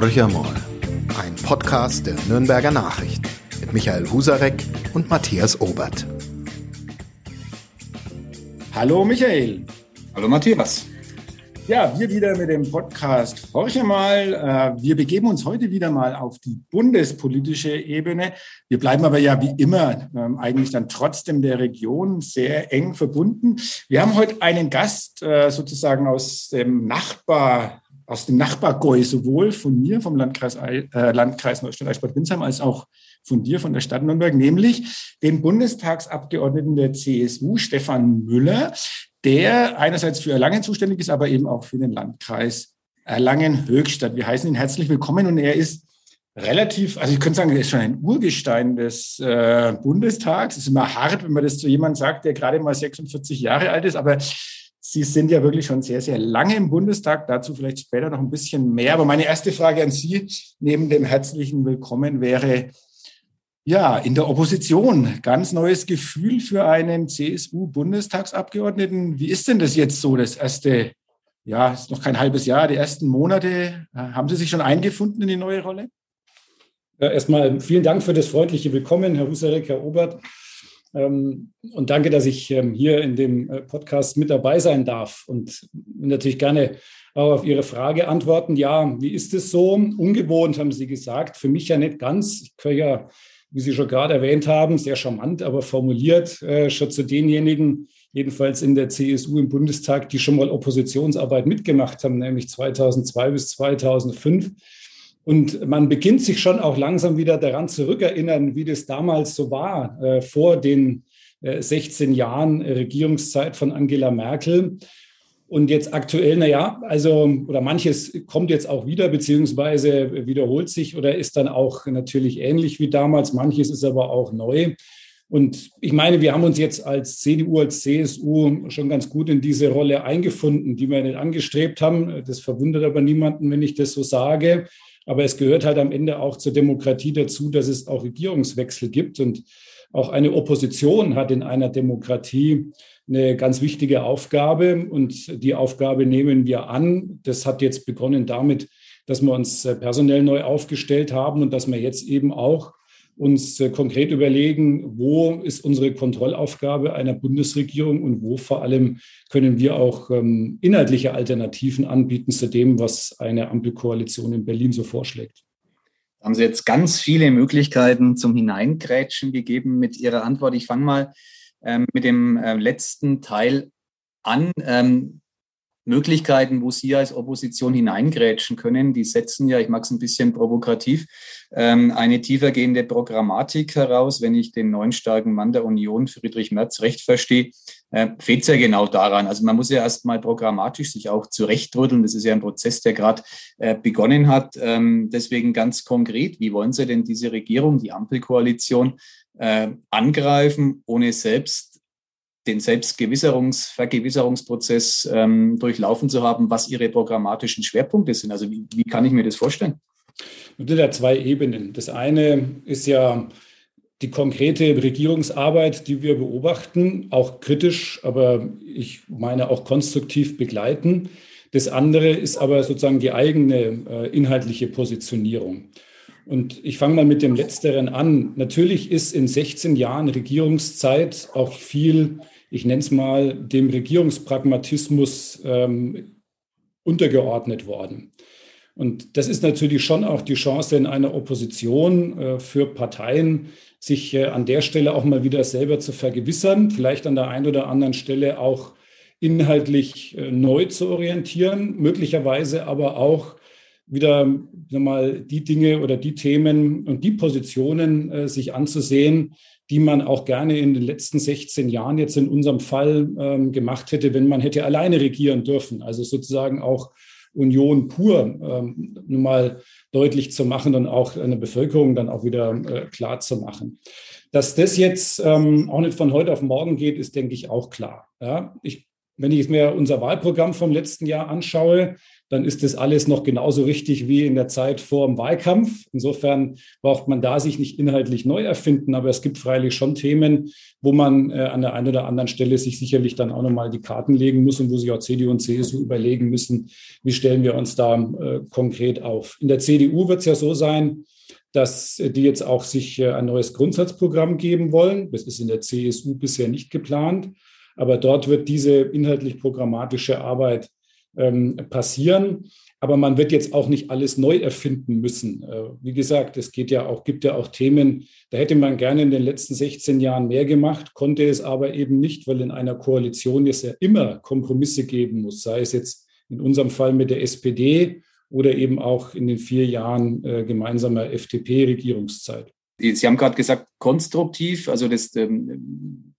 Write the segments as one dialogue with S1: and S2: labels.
S1: Horcher mal, ein Podcast der Nürnberger Nachricht mit Michael Husarek und Matthias Obert.
S2: Hallo Michael.
S3: Hallo Matthias.
S2: Ja, wir wieder mit dem Podcast Horche mal. Äh, wir begeben uns heute wieder mal auf die bundespolitische Ebene. Wir bleiben aber ja wie immer ähm, eigentlich dann trotzdem der Region sehr eng verbunden. Wir haben heute einen Gast äh, sozusagen aus dem Nachbar aus dem Nachbargäu, sowohl von mir, vom Landkreis, äh, Landkreis Neustadt-Eichsbad Winsheim, als auch von dir, von der Stadt Nürnberg, nämlich den Bundestagsabgeordneten der CSU, Stefan Müller, der einerseits für Erlangen zuständig ist, aber eben auch für den Landkreis Erlangen-Höchstadt. Wir heißen ihn herzlich willkommen und er ist relativ, also ich könnte sagen, er ist schon ein Urgestein des äh, Bundestags. Es ist immer hart, wenn man das zu jemandem sagt, der gerade mal 46 Jahre alt ist, aber Sie sind ja wirklich schon sehr, sehr lange im Bundestag. Dazu vielleicht später noch ein bisschen mehr. Aber meine erste Frage an Sie neben dem herzlichen Willkommen wäre, ja, in der Opposition, ganz neues Gefühl für einen CSU-Bundestagsabgeordneten. Wie ist denn das jetzt so, das erste, ja, ist noch kein halbes Jahr, die ersten Monate? Haben Sie sich schon eingefunden in die neue Rolle?
S4: Ja, erstmal vielen Dank für das freundliche Willkommen, Herr Husarek, Herr Obert. Ähm, und danke, dass ich ähm, hier in dem äh, Podcast mit dabei sein darf und natürlich gerne auch auf Ihre Frage antworten. Ja, wie ist es so? Ungewohnt, haben Sie gesagt. Für mich ja nicht ganz. Ich gehöre ja, wie Sie schon gerade erwähnt haben, sehr charmant, aber formuliert äh, schon zu denjenigen, jedenfalls in der CSU im Bundestag, die schon mal Oppositionsarbeit mitgemacht haben, nämlich 2002 bis 2005 und man beginnt sich schon auch langsam wieder daran zurückerinnern, wie das damals so war, äh, vor den äh, 16 Jahren Regierungszeit von Angela Merkel. Und jetzt aktuell, naja, also, oder manches kommt jetzt auch wieder, beziehungsweise wiederholt sich oder ist dann auch natürlich ähnlich wie damals. Manches ist aber auch neu. Und ich meine, wir haben uns jetzt als CDU, als CSU schon ganz gut in diese Rolle eingefunden, die wir nicht angestrebt haben. Das verwundert aber niemanden, wenn ich das so sage. Aber es gehört halt am Ende auch zur Demokratie dazu, dass es auch Regierungswechsel gibt. Und auch eine Opposition hat in einer Demokratie eine ganz wichtige Aufgabe. Und die Aufgabe nehmen wir an. Das hat jetzt begonnen damit, dass wir uns personell neu aufgestellt haben und dass wir jetzt eben auch uns äh, konkret überlegen, wo ist unsere Kontrollaufgabe einer Bundesregierung und wo vor allem können wir auch ähm, inhaltliche Alternativen anbieten zu dem, was eine Ampelkoalition in Berlin so vorschlägt.
S3: Haben Sie jetzt ganz viele Möglichkeiten zum Hineingrätschen gegeben mit Ihrer Antwort. Ich fange mal ähm, mit dem äh, letzten Teil an. Möglichkeiten, wo Sie als Opposition hineingrätschen können. Die setzen ja, ich mag es ein bisschen provokativ, ähm, eine tiefergehende Programmatik heraus. Wenn ich den neuen starken Mann der Union, Friedrich Merz, recht verstehe, äh, fehlt es ja genau daran. Also man muss ja erstmal programmatisch sich auch zurechtrütteln. Das ist ja ein Prozess, der gerade äh, begonnen hat. Ähm, deswegen ganz konkret, wie wollen Sie denn diese Regierung, die Ampelkoalition, äh, angreifen, ohne selbst den Selbstgewisserungs-, Vergewisserungsprozess ähm, durchlaufen zu haben, was Ihre programmatischen Schwerpunkte sind. Also wie, wie kann ich mir das vorstellen?
S4: Es sind ja zwei Ebenen. Das eine ist ja die konkrete Regierungsarbeit, die wir beobachten, auch kritisch, aber ich meine auch konstruktiv begleiten. Das andere ist aber sozusagen die eigene äh, inhaltliche Positionierung. Und ich fange mal mit dem Letzteren an. Natürlich ist in 16 Jahren Regierungszeit auch viel ich nenne es mal, dem Regierungspragmatismus ähm, untergeordnet worden. Und das ist natürlich schon auch die Chance in einer Opposition äh, für Parteien, sich äh, an der Stelle auch mal wieder selber zu vergewissern, vielleicht an der einen oder anderen Stelle auch inhaltlich äh, neu zu orientieren, möglicherweise aber auch wieder mal die Dinge oder die Themen und die Positionen äh, sich anzusehen, die man auch gerne in den letzten 16 Jahren jetzt in unserem Fall ähm, gemacht hätte, wenn man hätte alleine regieren dürfen. Also sozusagen auch Union pur ähm, nun mal deutlich zu machen und auch eine Bevölkerung dann auch wieder äh, klar zu machen. Dass das jetzt ähm, auch nicht von heute auf morgen geht, ist, denke ich, auch klar. Ja, ich, wenn ich mir unser Wahlprogramm vom letzten Jahr anschaue, dann ist das alles noch genauso richtig wie in der Zeit vor dem Wahlkampf. Insofern braucht man da sich nicht inhaltlich neu erfinden, aber es gibt freilich schon Themen, wo man äh, an der einen oder anderen Stelle sich sicherlich dann auch nochmal die Karten legen muss und wo sich auch CDU und CSU überlegen müssen, wie stellen wir uns da äh, konkret auf. In der CDU wird es ja so sein, dass die jetzt auch sich äh, ein neues Grundsatzprogramm geben wollen. Das ist in der CSU bisher nicht geplant. Aber dort wird diese inhaltlich programmatische Arbeit ähm, passieren. Aber man wird jetzt auch nicht alles neu erfinden müssen. Äh, wie gesagt, es geht ja auch, gibt ja auch Themen, da hätte man gerne in den letzten 16 Jahren mehr gemacht, konnte es aber eben nicht, weil in einer Koalition es ja immer Kompromisse geben muss, sei es jetzt in unserem Fall mit der SPD oder eben auch in den vier Jahren äh, gemeinsamer FDP-Regierungszeit.
S3: Sie haben gerade gesagt, konstruktiv, also das ähm,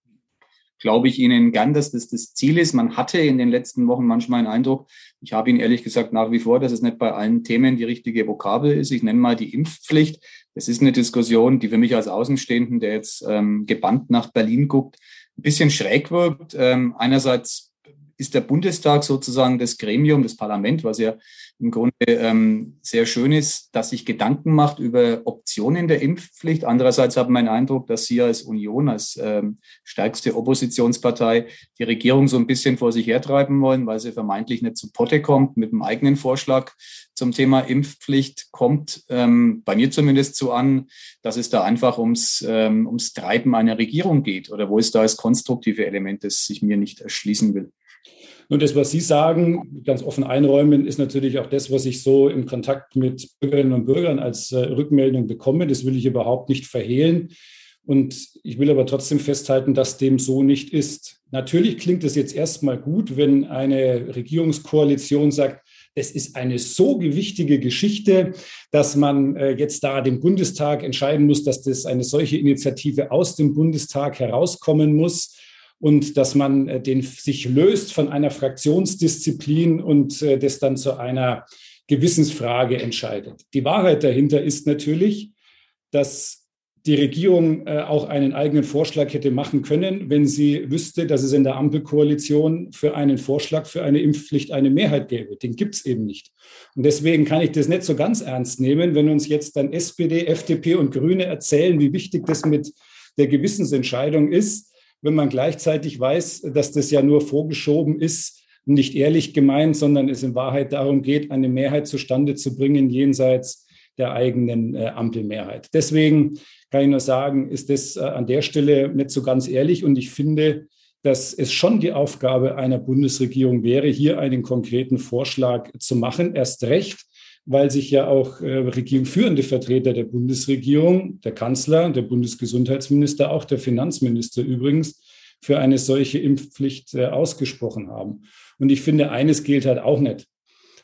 S3: glaube ich Ihnen gern, dass das das Ziel ist. Man hatte in den letzten Wochen manchmal einen Eindruck, ich habe Ihnen ehrlich gesagt nach wie vor, dass es nicht bei allen Themen die richtige Vokabel ist. Ich nenne mal die Impfpflicht. Das ist eine Diskussion, die für mich als Außenstehenden, der jetzt ähm, gebannt nach Berlin guckt, ein bisschen schräg wirkt. Ähm, einerseits ist der Bundestag sozusagen das Gremium, das Parlament, was ja im Grunde ähm, sehr schön ist, dass sich Gedanken macht über Optionen der Impfpflicht. Andererseits hat man den Eindruck, dass Sie als Union, als ähm, stärkste Oppositionspartei, die Regierung so ein bisschen vor sich hertreiben wollen, weil sie vermeintlich nicht zu Potte kommt mit einem eigenen Vorschlag zum Thema Impfpflicht. Kommt ähm, bei mir zumindest so an, dass es da einfach ums, ähm, ums Treiben einer Regierung geht oder wo ist da das konstruktive Element, das sich mir nicht erschließen will.
S4: Nur das, was Sie sagen, ganz offen einräumen, ist natürlich auch das, was ich so im Kontakt mit Bürgerinnen und Bürgern als äh, Rückmeldung bekomme. Das will ich überhaupt nicht verhehlen. Und ich will aber trotzdem festhalten, dass dem so nicht ist. Natürlich klingt es jetzt erstmal gut, wenn eine Regierungskoalition sagt, es ist eine so gewichtige Geschichte, dass man äh, jetzt da dem Bundestag entscheiden muss, dass das eine solche Initiative aus dem Bundestag herauskommen muss und dass man äh, den sich löst von einer Fraktionsdisziplin und äh, das dann zu einer Gewissensfrage entscheidet. Die Wahrheit dahinter ist natürlich, dass die Regierung äh, auch einen eigenen Vorschlag hätte machen können, wenn sie wüsste, dass es in der Ampelkoalition für einen Vorschlag für eine Impfpflicht eine Mehrheit gäbe. Den gibt es eben nicht. Und deswegen kann ich das nicht so ganz ernst nehmen, wenn uns jetzt dann SPD, FDP und Grüne erzählen, wie wichtig das mit der Gewissensentscheidung ist wenn man gleichzeitig weiß, dass das ja nur vorgeschoben ist, nicht ehrlich gemeint, sondern es in Wahrheit darum geht, eine Mehrheit zustande zu bringen jenseits der eigenen äh, Ampelmehrheit. Deswegen kann ich nur sagen, ist das äh, an der Stelle nicht so ganz ehrlich. Und ich finde, dass es schon die Aufgabe einer Bundesregierung wäre, hier einen konkreten Vorschlag zu machen. Erst recht, weil sich ja auch äh, regierungsführende Vertreter der Bundesregierung, der Kanzler, der Bundesgesundheitsminister, auch der Finanzminister übrigens, für eine solche Impfpflicht äh, ausgesprochen haben. Und ich finde, eines gilt halt auch nicht,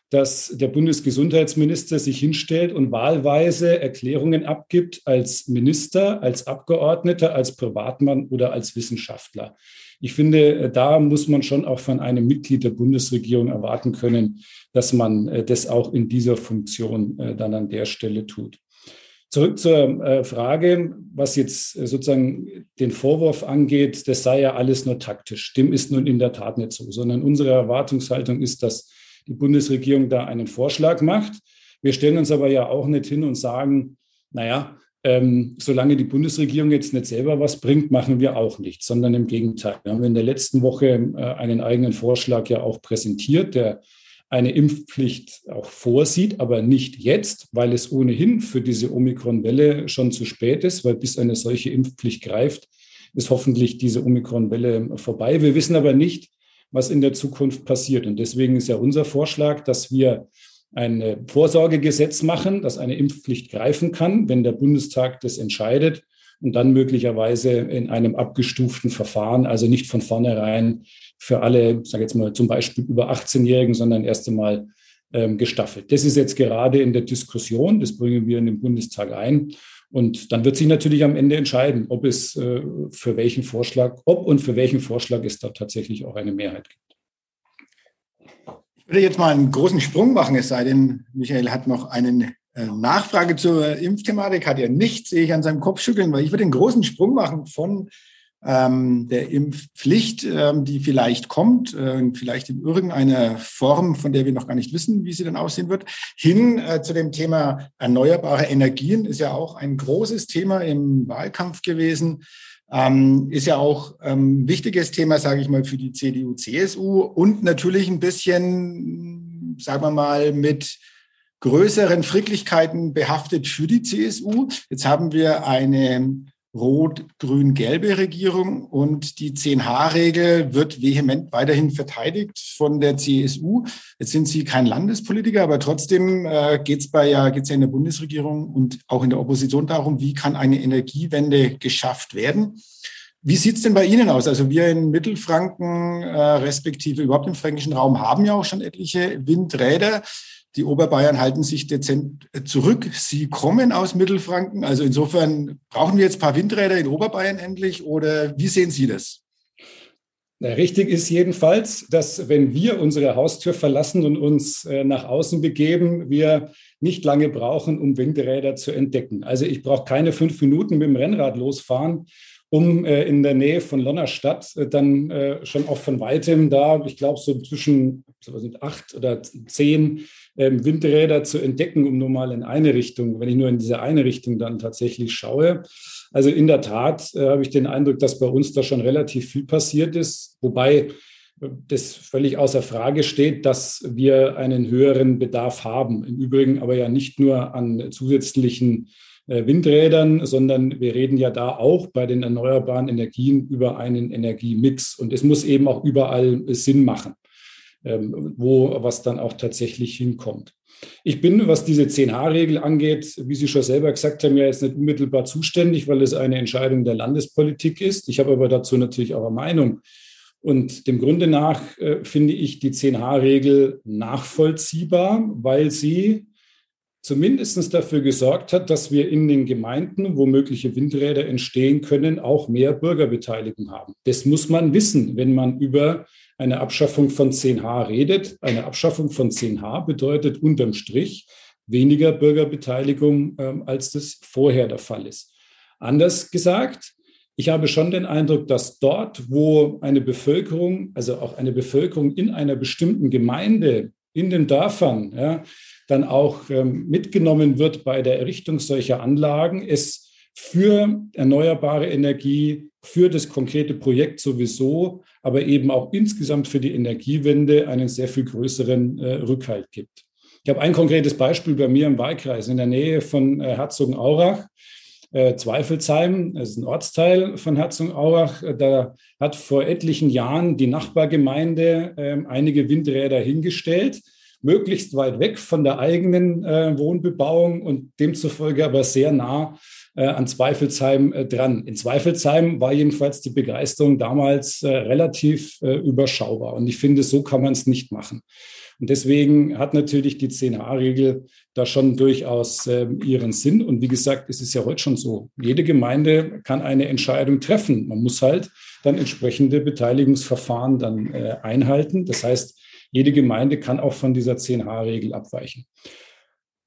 S4: dass der Bundesgesundheitsminister sich hinstellt und wahlweise Erklärungen abgibt als Minister, als Abgeordneter, als Privatmann oder als Wissenschaftler. Ich finde, äh, da muss man schon auch von einem Mitglied der Bundesregierung erwarten können, dass man äh, das auch in dieser Funktion äh, dann an der Stelle tut. Zurück zur Frage, was jetzt sozusagen den Vorwurf angeht, das sei ja alles nur taktisch. Dem ist nun in der Tat nicht so, sondern unsere Erwartungshaltung ist, dass die Bundesregierung da einen Vorschlag macht. Wir stellen uns aber ja auch nicht hin und sagen, naja, ähm, solange die Bundesregierung jetzt nicht selber was bringt, machen wir auch nichts, sondern im Gegenteil. Wir haben in der letzten Woche äh, einen eigenen Vorschlag ja auch präsentiert, der eine Impfpflicht auch vorsieht, aber nicht jetzt, weil es ohnehin für diese Omikron-Welle schon zu spät ist, weil bis eine solche Impfpflicht greift, ist hoffentlich diese Omikron-Welle vorbei. Wir wissen aber nicht, was in der Zukunft passiert. Und deswegen ist ja unser Vorschlag, dass wir ein Vorsorgegesetz machen, das eine Impfpflicht greifen kann, wenn der Bundestag das entscheidet und dann möglicherweise in einem abgestuften Verfahren, also nicht von vornherein für alle, sage jetzt mal zum Beispiel über 18-Jährigen, sondern erst einmal ähm, gestaffelt. Das ist jetzt gerade in der Diskussion, das bringen wir in den Bundestag ein. Und dann wird sich natürlich am Ende entscheiden, ob es äh, für welchen Vorschlag, ob und für welchen Vorschlag es da tatsächlich auch eine Mehrheit gibt.
S2: Ich würde jetzt mal einen großen Sprung machen, es sei denn, Michael hat noch eine äh, Nachfrage zur Impfthematik, hat er nicht, sehe ich an seinem Kopf schütteln, weil ich würde einen großen Sprung machen von ähm, der Impfpflicht, ähm, die vielleicht kommt, äh, vielleicht in irgendeiner Form, von der wir noch gar nicht wissen, wie sie dann aussehen wird, hin äh, zu dem Thema erneuerbare Energien, ist ja auch ein großes Thema im Wahlkampf gewesen. Ähm, ist ja auch ähm, wichtiges Thema, sage ich mal, für die CDU, CSU und natürlich ein bisschen, sagen wir mal, mit größeren Fricklichkeiten behaftet für die CSU. Jetzt haben wir eine rot-grün-gelbe Regierung und die 10H-Regel wird vehement weiterhin verteidigt von der CSU. Jetzt sind Sie kein Landespolitiker, aber trotzdem äh, geht es ja, ja in der Bundesregierung und auch in der Opposition darum, wie kann eine Energiewende geschafft werden. Wie sieht's denn bei Ihnen aus? Also wir in Mittelfranken, äh, respektive überhaupt im fränkischen Raum, haben ja auch schon etliche Windräder. Die Oberbayern halten sich dezent zurück. Sie kommen aus Mittelfranken. Also insofern brauchen wir jetzt ein paar Windräder in Oberbayern endlich oder wie sehen Sie das?
S4: Na, richtig ist jedenfalls, dass wenn wir unsere Haustür verlassen und uns äh, nach außen begeben, wir nicht lange brauchen, um Windräder zu entdecken. Also ich brauche keine fünf Minuten mit dem Rennrad losfahren, um äh, in der Nähe von Lonnerstadt äh, dann äh, schon auch von weitem da, ich glaube so zwischen acht oder zehn ähm, Windräder zu entdecken, um nur mal in eine Richtung, wenn ich nur in diese eine Richtung dann tatsächlich schaue. Also in der Tat äh, habe ich den Eindruck, dass bei uns da schon relativ viel passiert ist, wobei äh, das völlig außer Frage steht, dass wir einen höheren Bedarf haben. Im Übrigen aber ja nicht nur an zusätzlichen äh, Windrädern, sondern wir reden ja da auch bei den erneuerbaren Energien über einen Energiemix. Und es muss eben auch überall Sinn machen, wo was dann auch tatsächlich hinkommt. Ich bin, was diese 10H-Regel angeht, wie Sie schon selber gesagt haben, ja jetzt nicht unmittelbar zuständig, weil es eine Entscheidung der Landespolitik ist. Ich habe aber dazu natürlich auch eine Meinung. Und dem Grunde nach äh, finde ich die 10H-Regel nachvollziehbar, weil sie zumindest dafür gesorgt hat, dass wir in den Gemeinden, wo mögliche Windräder entstehen können, auch mehr Bürgerbeteiligung haben. Das muss man wissen, wenn man über eine Abschaffung von 10H redet. Eine Abschaffung von 10H bedeutet unterm Strich weniger Bürgerbeteiligung, ähm, als das vorher der Fall ist. Anders gesagt, ich habe schon den Eindruck, dass dort, wo eine Bevölkerung, also auch eine Bevölkerung in einer bestimmten Gemeinde, in den Dörfern, ja, dann auch ähm, mitgenommen wird bei der Errichtung solcher Anlagen, es für erneuerbare Energie, für das konkrete Projekt sowieso, aber eben auch insgesamt für die Energiewende einen sehr viel größeren äh, Rückhalt gibt. Ich habe ein konkretes Beispiel bei mir im Wahlkreis in der Nähe von äh, Herzogenaurach. Äh, Zweifelsheim, das ist ein Ortsteil von Herzogenaurach. Da hat vor etlichen Jahren die Nachbargemeinde äh, einige Windräder hingestellt möglichst weit weg von der eigenen äh, Wohnbebauung und demzufolge aber sehr nah an Zweifelsheim äh, dran. In Zweifelsheim war jedenfalls die Begeisterung damals äh, relativ äh, überschaubar. Und ich finde, so kann man es nicht machen. Und deswegen hat natürlich die 10a-Regel da schon durchaus äh, ihren Sinn. Und wie gesagt, es ist ja heute schon so. Jede Gemeinde kann eine Entscheidung treffen. Man muss halt dann entsprechende Beteiligungsverfahren dann äh, einhalten. Das heißt, jede Gemeinde kann auch von dieser 10H-Regel abweichen.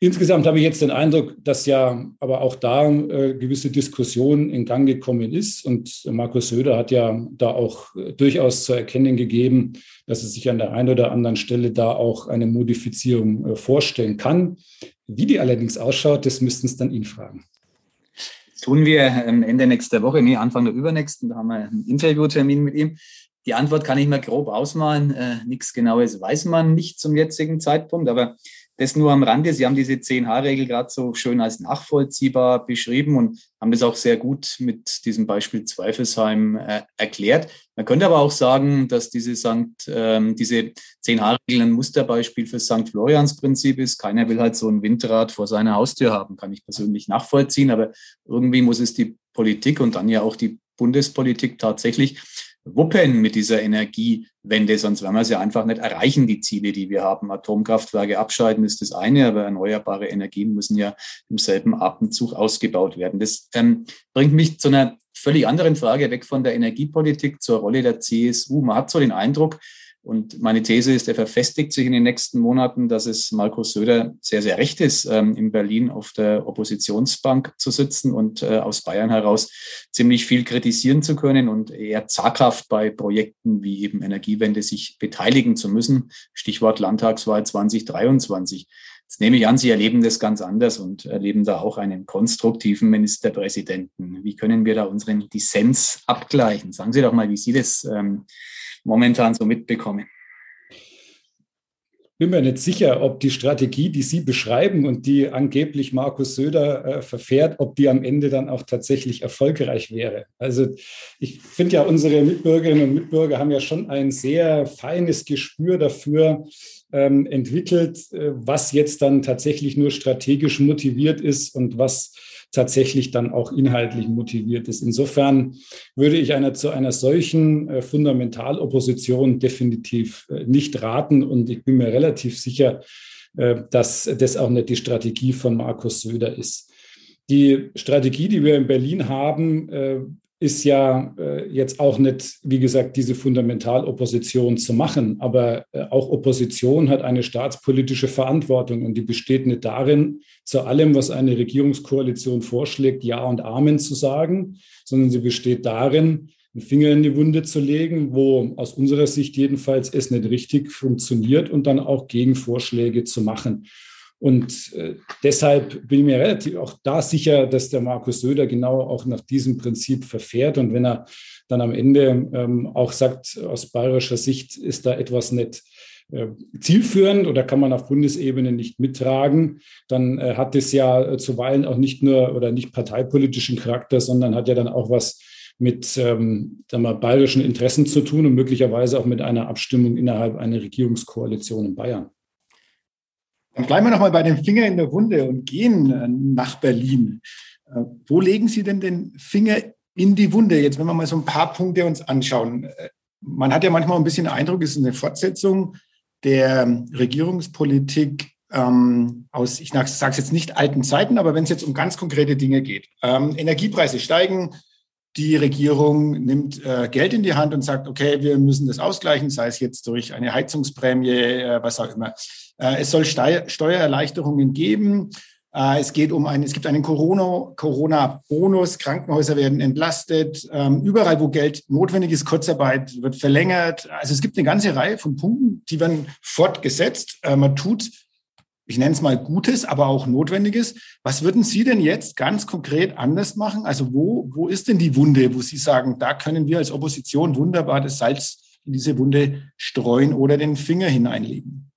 S4: Insgesamt habe ich jetzt den Eindruck, dass ja aber auch da äh, gewisse Diskussion in Gang gekommen ist. Und Markus Söder hat ja da auch äh, durchaus zu erkennen gegeben, dass er sich an der einen oder anderen Stelle da auch eine Modifizierung äh, vorstellen kann. Wie die allerdings ausschaut, das müssten es dann ihn fragen.
S3: Das tun wir Ende nächster Woche, nee, Anfang der übernächsten, da haben wir einen Interviewtermin mit ihm. Die Antwort kann ich mir grob ausmalen. Äh, nichts Genaues weiß man nicht zum jetzigen Zeitpunkt, aber das nur am Rande. Sie haben diese 10H-Regel gerade so schön als nachvollziehbar beschrieben und haben das auch sehr gut mit diesem Beispiel Zweifelsheim äh, erklärt. Man könnte aber auch sagen, dass diese, Sankt, ähm, diese 10H-Regel ein Musterbeispiel für St. Florians-Prinzip ist. Keiner will halt so ein Windrad vor seiner Haustür haben, kann ich persönlich nachvollziehen, aber irgendwie muss es die Politik und dann ja auch die Bundespolitik tatsächlich wuppen mit dieser Energiewende, sonst werden wir sie einfach nicht erreichen, die Ziele, die wir haben. Atomkraftwerke abschalten ist das eine, aber erneuerbare Energien müssen ja im selben Atemzug ausgebaut werden. Das ähm, bringt mich zu einer völlig anderen Frage weg von der Energiepolitik zur Rolle der CSU. Man hat so den Eindruck, Und meine These ist, er verfestigt sich in den nächsten Monaten, dass es Markus Söder sehr, sehr recht ist, ähm, in Berlin auf der Oppositionsbank zu sitzen und äh, aus Bayern heraus ziemlich viel kritisieren zu können und eher zaghaft bei Projekten wie eben Energiewende sich beteiligen zu müssen. Stichwort Landtagswahl 2023. Jetzt nehme ich an, Sie erleben das ganz anders und erleben da auch einen konstruktiven Ministerpräsidenten. Wie können wir da unseren Dissens abgleichen? Sagen Sie doch mal, wie Sie das ähm, momentan so mitbekommen?
S4: bin mir nicht sicher, ob die Strategie, die Sie beschreiben und die angeblich Markus Söder äh, verfährt, ob die am Ende dann auch tatsächlich erfolgreich wäre. Also ich finde ja, unsere Mitbürgerinnen und Mitbürger haben ja schon ein sehr feines Gespür dafür ähm, entwickelt, äh, was jetzt dann tatsächlich nur strategisch motiviert ist und was tatsächlich dann auch inhaltlich motiviert ist. Insofern würde ich einer zu einer solchen äh, Fundamentalopposition definitiv äh, nicht raten und ich bin mir relativ sicher, äh, dass das auch nicht die Strategie von Markus Söder ist. Die Strategie, die wir in Berlin haben, ist ja äh, jetzt auch nicht, wie gesagt, diese Fundamentalopposition zu machen. Aber äh, auch Opposition hat eine staatspolitische Verantwortung und die besteht nicht darin, zu allem, was eine Regierungskoalition vorschlägt, Ja und Amen zu sagen, sondern sie besteht darin, einen Finger in die Wunde zu legen, wo aus unserer Sicht jedenfalls es nicht richtig funktioniert und dann auch Gegenvorschläge zu machen. Und äh, deshalb bin ich mir relativ auch da sicher, dass der Markus Söder genau auch nach diesem Prinzip verfährt. Und wenn er dann am Ende ähm, auch sagt, aus bayerischer Sicht ist da etwas nicht äh, zielführend oder kann man auf Bundesebene nicht mittragen, dann äh, hat es ja zuweilen auch nicht nur oder nicht parteipolitischen Charakter, sondern hat ja dann auch was mit ähm, wir, bayerischen Interessen zu tun und möglicherweise auch mit einer Abstimmung innerhalb einer Regierungskoalition in Bayern.
S2: Dann bleiben wir nochmal bei dem Finger in der Wunde und gehen äh, nach Berlin. Äh, wo legen Sie denn den Finger in die Wunde? Jetzt, wenn wir mal so ein paar Punkte uns anschauen. Äh, man hat ja manchmal ein bisschen den Eindruck, es ist eine Fortsetzung der Regierungspolitik ähm, aus, ich sage es jetzt nicht alten Zeiten, aber wenn es jetzt um ganz konkrete Dinge geht. Ähm, Energiepreise steigen, die Regierung nimmt äh, Geld in die Hand und sagt, okay, wir müssen das ausgleichen, sei es jetzt durch eine Heizungsprämie, äh, was auch immer. Äh, es soll Steu Steuererleichterungen geben. Äh, es geht um einen, es gibt einen Corona-Bonus, Corona Krankenhäuser werden entlastet. Ähm, überall, wo Geld notwendig ist, Kurzarbeit wird verlängert. Also es gibt eine ganze Reihe von Punkten, die werden fortgesetzt. Äh, man tut ich nenne es mal Gutes, aber auch Notwendiges. Was würden Sie denn jetzt ganz konkret anders machen? Also wo, wo ist denn die Wunde, wo Sie sagen, da können wir als Opposition wunderbar das Salz in diese Wunde streuen oder den Finger hineinlegen?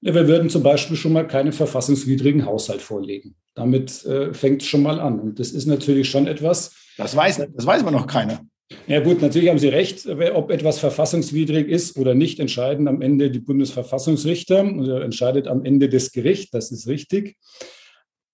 S4: Ja, wir würden zum Beispiel schon mal keinen verfassungswidrigen Haushalt vorlegen. Damit äh, fängt es schon mal an. Und das ist natürlich schon etwas.
S2: Das weiß, das weiß man noch keiner.
S4: Ja gut, natürlich haben Sie recht. Ob etwas verfassungswidrig ist oder nicht, entscheiden am Ende die Bundesverfassungsrichter oder entscheidet am Ende das Gericht. Das ist richtig.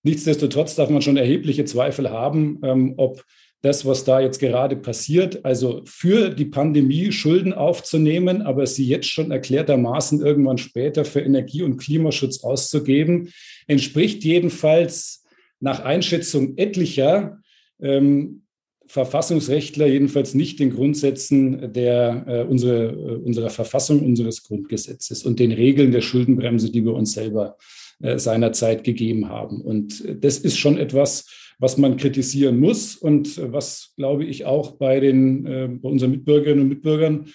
S4: Nichtsdestotrotz darf man schon erhebliche Zweifel haben, ähm, ob das, was da jetzt gerade passiert, also für die Pandemie Schulden aufzunehmen, aber sie jetzt schon erklärtermaßen irgendwann später für Energie- und Klimaschutz auszugeben, entspricht jedenfalls nach Einschätzung etlicher ähm, Verfassungsrechtler jedenfalls nicht den Grundsätzen der, äh, unsere, äh, unserer Verfassung, unseres Grundgesetzes und den Regeln der Schuldenbremse, die wir uns selber äh, seinerzeit gegeben haben. Und das ist schon etwas, was man kritisieren muss und was, glaube ich, auch bei, den, äh, bei unseren Mitbürgerinnen und Mitbürgern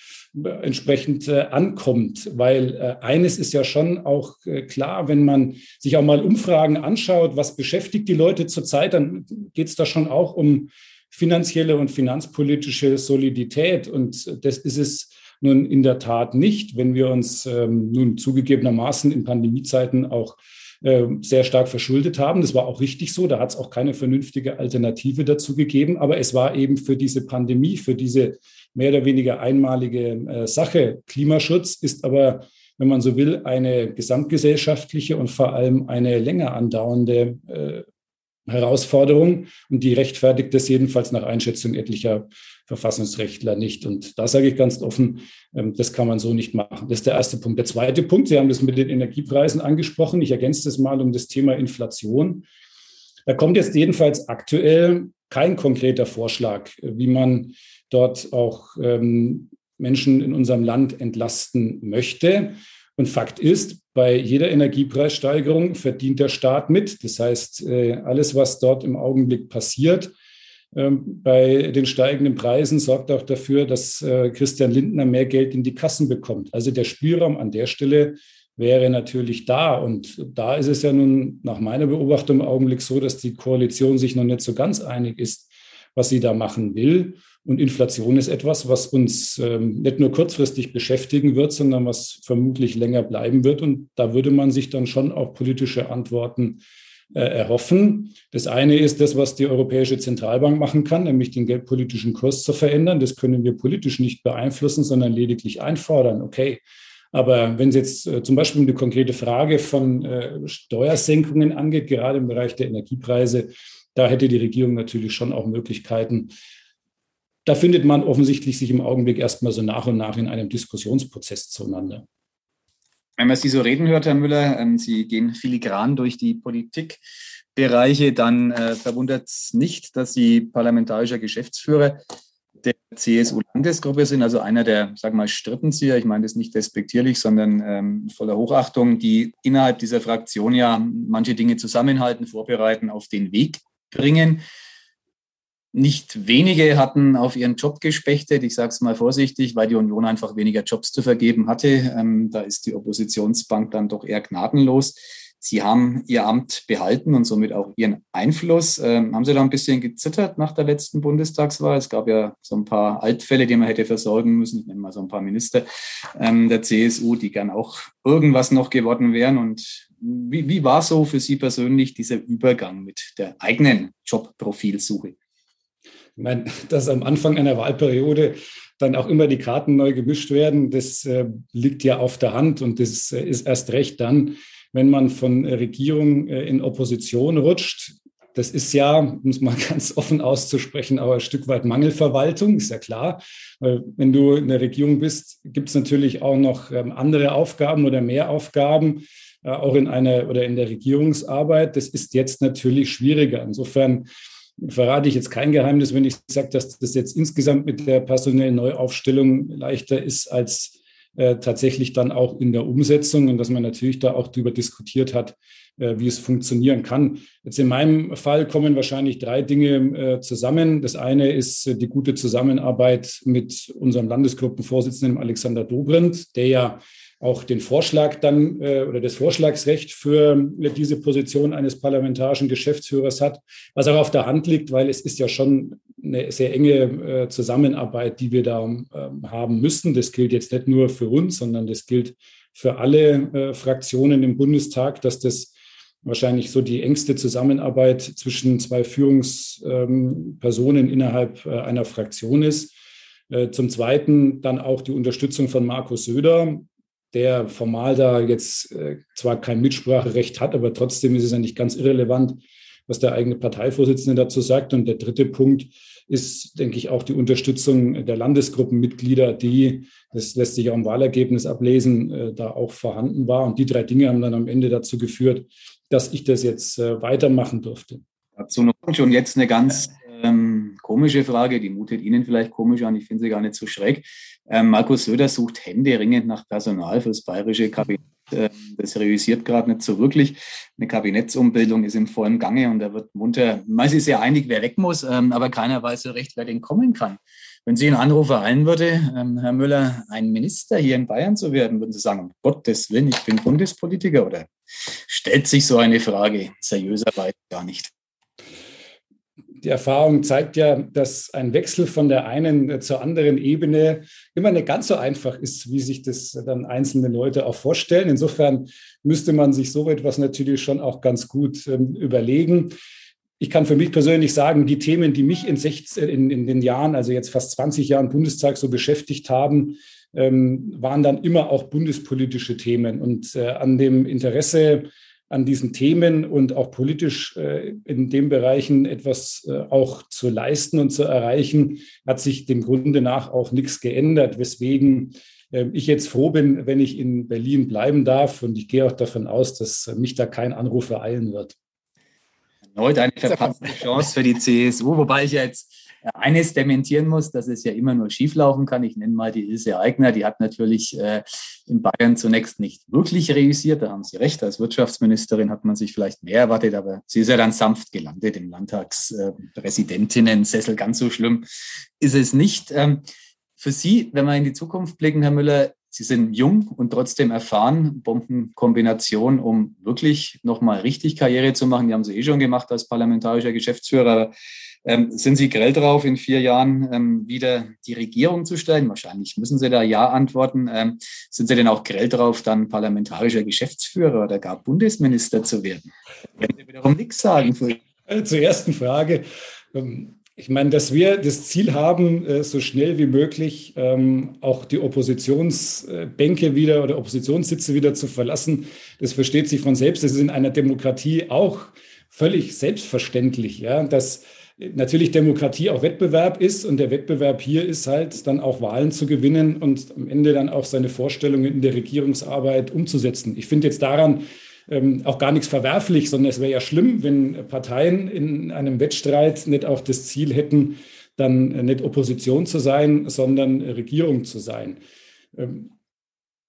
S4: entsprechend äh, ankommt. Weil äh, eines ist ja schon auch klar, wenn man sich auch mal Umfragen anschaut, was beschäftigt die Leute zurzeit, dann geht es da schon auch um finanzielle und finanzpolitische Solidität. Und das ist es nun in der Tat nicht, wenn wir uns ähm, nun zugegebenermaßen in Pandemiezeiten auch äh, sehr stark verschuldet haben. Das war auch richtig so. Da hat es auch keine vernünftige Alternative dazu gegeben. Aber es war eben für diese Pandemie, für diese mehr oder weniger einmalige äh, Sache. Klimaschutz ist aber, wenn man so will, eine gesamtgesellschaftliche und vor allem eine länger andauernde äh, Herausforderung und die rechtfertigt das jedenfalls nach Einschätzung etlicher Verfassungsrechtler nicht. Und da sage ich ganz offen, ähm, das kann man so nicht machen. Das ist der erste Punkt. Der zweite Punkt, Sie haben das mit den Energiepreisen angesprochen. Ich ergänze das mal um das Thema Inflation. Da kommt jetzt jedenfalls aktuell kein konkreter Vorschlag, wie man dort auch ähm, Menschen in unserem Land entlasten möchte. Und Fakt ist, bei jeder Energiepreissteigerung verdient der Staat mit. Das heißt, äh, alles, was dort im Augenblick passiert, ähm, bei den steigenden Preisen sorgt auch dafür, dass äh, Christian Lindner mehr Geld in die Kassen bekommt. Also der Spielraum an der Stelle wäre natürlich da. Und da ist es ja nun nach meiner Beobachtung im Augenblick so, dass die Koalition sich noch nicht so ganz einig ist, was sie da machen will. Und Inflation ist etwas, was uns ähm, nicht nur kurzfristig beschäftigen wird, sondern was vermutlich länger bleiben wird. Und da würde man sich dann schon auch politische Antworten äh, erhoffen. Das eine ist das, was die Europäische Zentralbank machen kann, nämlich den geldpolitischen Kurs zu verändern. Das können wir politisch nicht beeinflussen, sondern lediglich einfordern. Okay. Aber wenn es jetzt äh, zum Beispiel die konkrete Frage von äh, Steuersenkungen angeht, gerade im Bereich der Energiepreise, da hätte die Regierung natürlich schon auch Möglichkeiten, da findet man offensichtlich sich im Augenblick erstmal so nach und nach in einem Diskussionsprozess zueinander.
S3: Wenn man Sie so reden hört, Herr Müller, ähm, Sie gehen filigran durch die Politikbereiche, dann äh, verwundert es nicht, dass Sie parlamentarischer Geschäftsführer der CSU-Landesgruppe sind, also einer der, sag mal, Strippenzieher, ich meine das nicht despektierlich, sondern ähm, voller Hochachtung, die innerhalb dieser Fraktion ja manche Dinge zusammenhalten, vorbereiten, auf den Weg bringen. Nicht wenige hatten auf ihren Job gespechtet, ich sage es mal vorsichtig, weil die Union einfach weniger Jobs zu vergeben hatte. Ähm, da ist die Oppositionsbank dann doch eher gnadenlos. Sie haben Ihr Amt behalten und somit auch Ihren Einfluss. Ähm, haben Sie da ein bisschen gezittert nach der letzten Bundestagswahl? Es gab ja so ein paar Altfälle, die man hätte versorgen müssen. Ich nenne mal so ein paar Minister ähm, der CSU, die gern auch irgendwas noch geworden wären. Und wie, wie war so für Sie persönlich dieser Übergang mit der eigenen Jobprofilsuche?
S4: Ich meine, dass am Anfang einer Wahlperiode dann auch immer die Karten neu gemischt werden, das äh, liegt ja auf der Hand und das äh, ist erst recht dann, wenn man von Regierung äh, in Opposition rutscht. Das ist ja, um es mal ganz offen auszusprechen, aber ein Stück weit Mangelverwaltung, ist ja klar. Weil wenn du in der Regierung bist, gibt es natürlich auch noch ähm, andere Aufgaben oder mehr Aufgaben, auch in einer oder in der Regierungsarbeit. Das ist jetzt natürlich schwieriger. Insofern verrate ich jetzt kein Geheimnis, wenn ich sage, dass das jetzt insgesamt mit der personellen Neuaufstellung leichter ist als äh, tatsächlich dann auch in der Umsetzung und dass man natürlich da auch darüber diskutiert hat, äh, wie es funktionieren kann. Jetzt in meinem Fall kommen wahrscheinlich drei Dinge äh, zusammen. Das eine ist äh, die gute Zusammenarbeit mit unserem Landesgruppenvorsitzenden Alexander Dobrindt, der ja auch den Vorschlag dann äh, oder das Vorschlagsrecht für äh, diese Position eines parlamentarischen Geschäftsführers hat, was auch auf der Hand liegt, weil es ist ja schon eine sehr enge äh, Zusammenarbeit, die wir da ähm, haben müssen. Das gilt jetzt nicht nur für uns, sondern das gilt für alle Fraktionen im Bundestag, dass das wahrscheinlich so die engste Zusammenarbeit zwischen zwei Führungspersonen ähm, innerhalb einer Fraktion ist. Zum Zweiten dann auch die Unterstützung von Markus Söder, der formal da jetzt äh, zwar kein Mitspracherecht hat, aber trotzdem ist es nicht ganz irrelevant, was der eigene Parteivorsitzende dazu sagt. Und der dritte Punkt ist, denke ich, auch die Unterstützung der Landesgruppenmitglieder, die, das lässt sich auch im Wahlergebnis ablesen, äh, da auch vorhanden war. Und die drei Dinge haben dann am Ende dazu geführt, dass ich das jetzt äh, weitermachen durfte.
S3: Dazu noch schon jetzt eine ganz ähm, komische Frage, die mutet Ihnen vielleicht komisch an, ich finde sie gar nicht so schräg. Ähm, Markus Söder sucht händeringend nach Personal fürs bayerische Kabinett. Ähm, das realisiert gerade nicht so wirklich. Eine Kabinettsumbildung ist im vollen Gange und da wird munter, man ist ja einig, wer weg muss, ähm, aber keiner weiß so recht, wer den kommen kann. Wenn Sie einen Anruf ereilen würde, ähm, Herr Müller, ein Minister hier in Bayern zu werden, würden Sie sagen, um Gottes Willen, ich bin Bundespolitiker oder stellt sich so eine Frage seriöserweise gar nicht?
S4: Die Erfahrung zeigt ja, dass ein Wechsel von der einen zur anderen Ebene immer nicht ganz so einfach ist, wie sich das dann einzelne Leute auch vorstellen. Insofern müsste man sich so etwas natürlich schon auch ganz gut ähm, überlegen. Ich kann für mich persönlich sagen, die Themen, die mich in, 16, in, in den Jahren, also jetzt fast 20 Jahren Bundestag so beschäftigt haben, ähm, waren dann immer auch bundespolitische Themen. Und äh, an dem Interesse an diesen Themen und auch politisch äh, in den Bereichen etwas äh, auch zu leisten und zu erreichen, hat sich dem Grunde nach auch nichts geändert, weswegen äh, ich jetzt froh bin, wenn ich in Berlin bleiben darf und ich gehe auch davon aus, dass mich da kein Anruf ereilen wird.
S3: Erneut eine verpasste Chance für die CSU, wobei ich ja jetzt eines dementieren muss, dass es ja immer nur schieflaufen kann. Ich nenne mal die Ilse Aigner, die hat natürlich äh, in Bayern zunächst nicht wirklich reüssiert. Da haben Sie recht, als Wirtschaftsministerin hat man sich vielleicht mehr erwartet, aber sie ist ja dann sanft gelandet im Landtagspräsidentinnen-Sessel. Ganz so schlimm ist es nicht. Ähm, für Sie, wenn wir in die Zukunft blicken, Herr Müller, Sie sind jung und trotzdem erfahren. Bombenkombination, um wirklich nochmal richtig Karriere zu machen. Die haben Sie eh schon gemacht als parlamentarischer Geschäftsführer. Ähm, sind Sie grell drauf, in vier Jahren ähm, wieder die Regierung zu stellen? Wahrscheinlich müssen Sie da Ja antworten. Ähm, sind Sie denn auch grell drauf, dann parlamentarischer Geschäftsführer oder gar Bundesminister zu werden? Werden Sie wiederum nichts sagen?
S4: Äh, zur ersten Frage. Ähm, ich meine, dass wir das Ziel haben, äh, so schnell wie möglich ähm, auch die Oppositionsbänke wieder oder Oppositionssitze wieder zu verlassen, das versteht sich von selbst. Das ist in einer Demokratie auch völlig selbstverständlich, ja, dass natürlich Demokratie auch Wettbewerb ist und der Wettbewerb hier ist halt dann auch Wahlen zu gewinnen und am Ende dann auch seine Vorstellungen in der Regierungsarbeit umzusetzen. Ich finde jetzt daran ähm, auch gar nichts verwerflich, sondern es wäre ja schlimm, wenn Parteien in einem Wettstreit nicht auch das Ziel hätten, dann nicht Opposition zu sein, sondern Regierung zu sein. Ähm,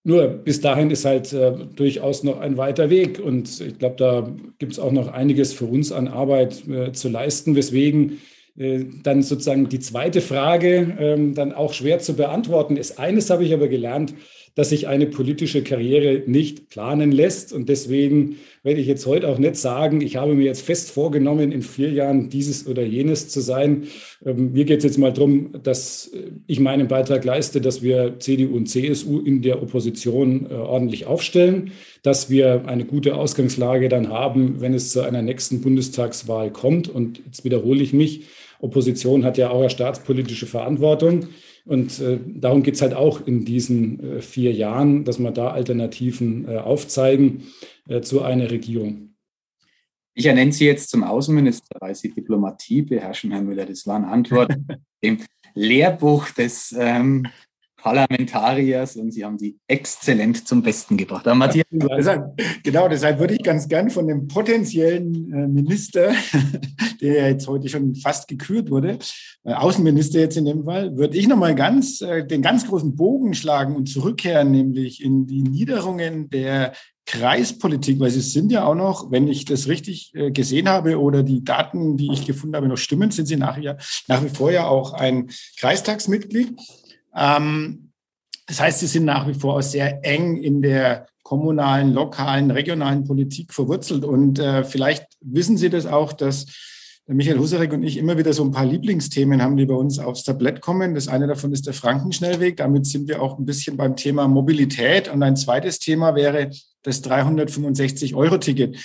S4: nur bis dahin ist halt äh, durchaus noch ein weiter Weg und ich glaube, da gibt es auch noch einiges für uns an Arbeit äh, zu leisten, weswegen äh, dann sozusagen die zweite Frage ähm, dann auch schwer zu beantworten ist. Eines habe ich aber gelernt, dass sich eine politische Karriere nicht planen lässt. Und deswegen werde ich jetzt heute auch nicht sagen, ich habe mir jetzt fest vorgenommen, in vier Jahren dieses oder jenes zu sein. Ähm, mir geht es jetzt mal darum, dass ich meinen Beitrag leiste, dass wir CDU und CSU in der Opposition äh, ordentlich aufstellen, dass wir eine gute Ausgangslage dann haben, wenn es zu einer nächsten Bundestagswahl kommt. Und jetzt wiederhole ich mich, Opposition hat ja auch eine staatspolitische Verantwortung. Und äh, darum geht es halt auch in diesen äh, vier Jahren, dass wir da Alternativen äh, aufzeigen äh, zu einer Regierung.
S3: Ich ernenne Sie jetzt zum Außenminister, weil Sie Diplomatie beherrschen, Herr Müller. Das war eine Antwort im Lehrbuch des ähm, Parlamentariers und Sie haben die exzellent zum Besten gebracht.
S2: Aber Matthias, deshalb, genau, deshalb würde ich ganz gern von dem potenziellen äh, Minister, der jetzt heute schon fast gekürt wurde, äh, Außenminister jetzt in dem Fall, würde ich nochmal ganz äh, den ganz großen Bogen schlagen und zurückkehren, nämlich in die Niederungen der Kreispolitik, weil sie sind ja auch noch, wenn ich das richtig gesehen habe oder die Daten, die ich gefunden habe, noch stimmen, sind sie nach, nach wie vor ja auch ein Kreistagsmitglied. Ähm, das heißt, sie sind nach wie vor auch sehr eng in der kommunalen, lokalen, regionalen Politik verwurzelt. Und äh, vielleicht wissen Sie das auch, dass Michael Husarek und ich immer wieder so ein paar Lieblingsthemen haben, die bei uns aufs Tablett kommen. Das eine davon ist der Frankenschnellweg. Damit sind wir auch ein bisschen beim Thema Mobilität. Und ein zweites Thema wäre das 365-Euro-Ticket.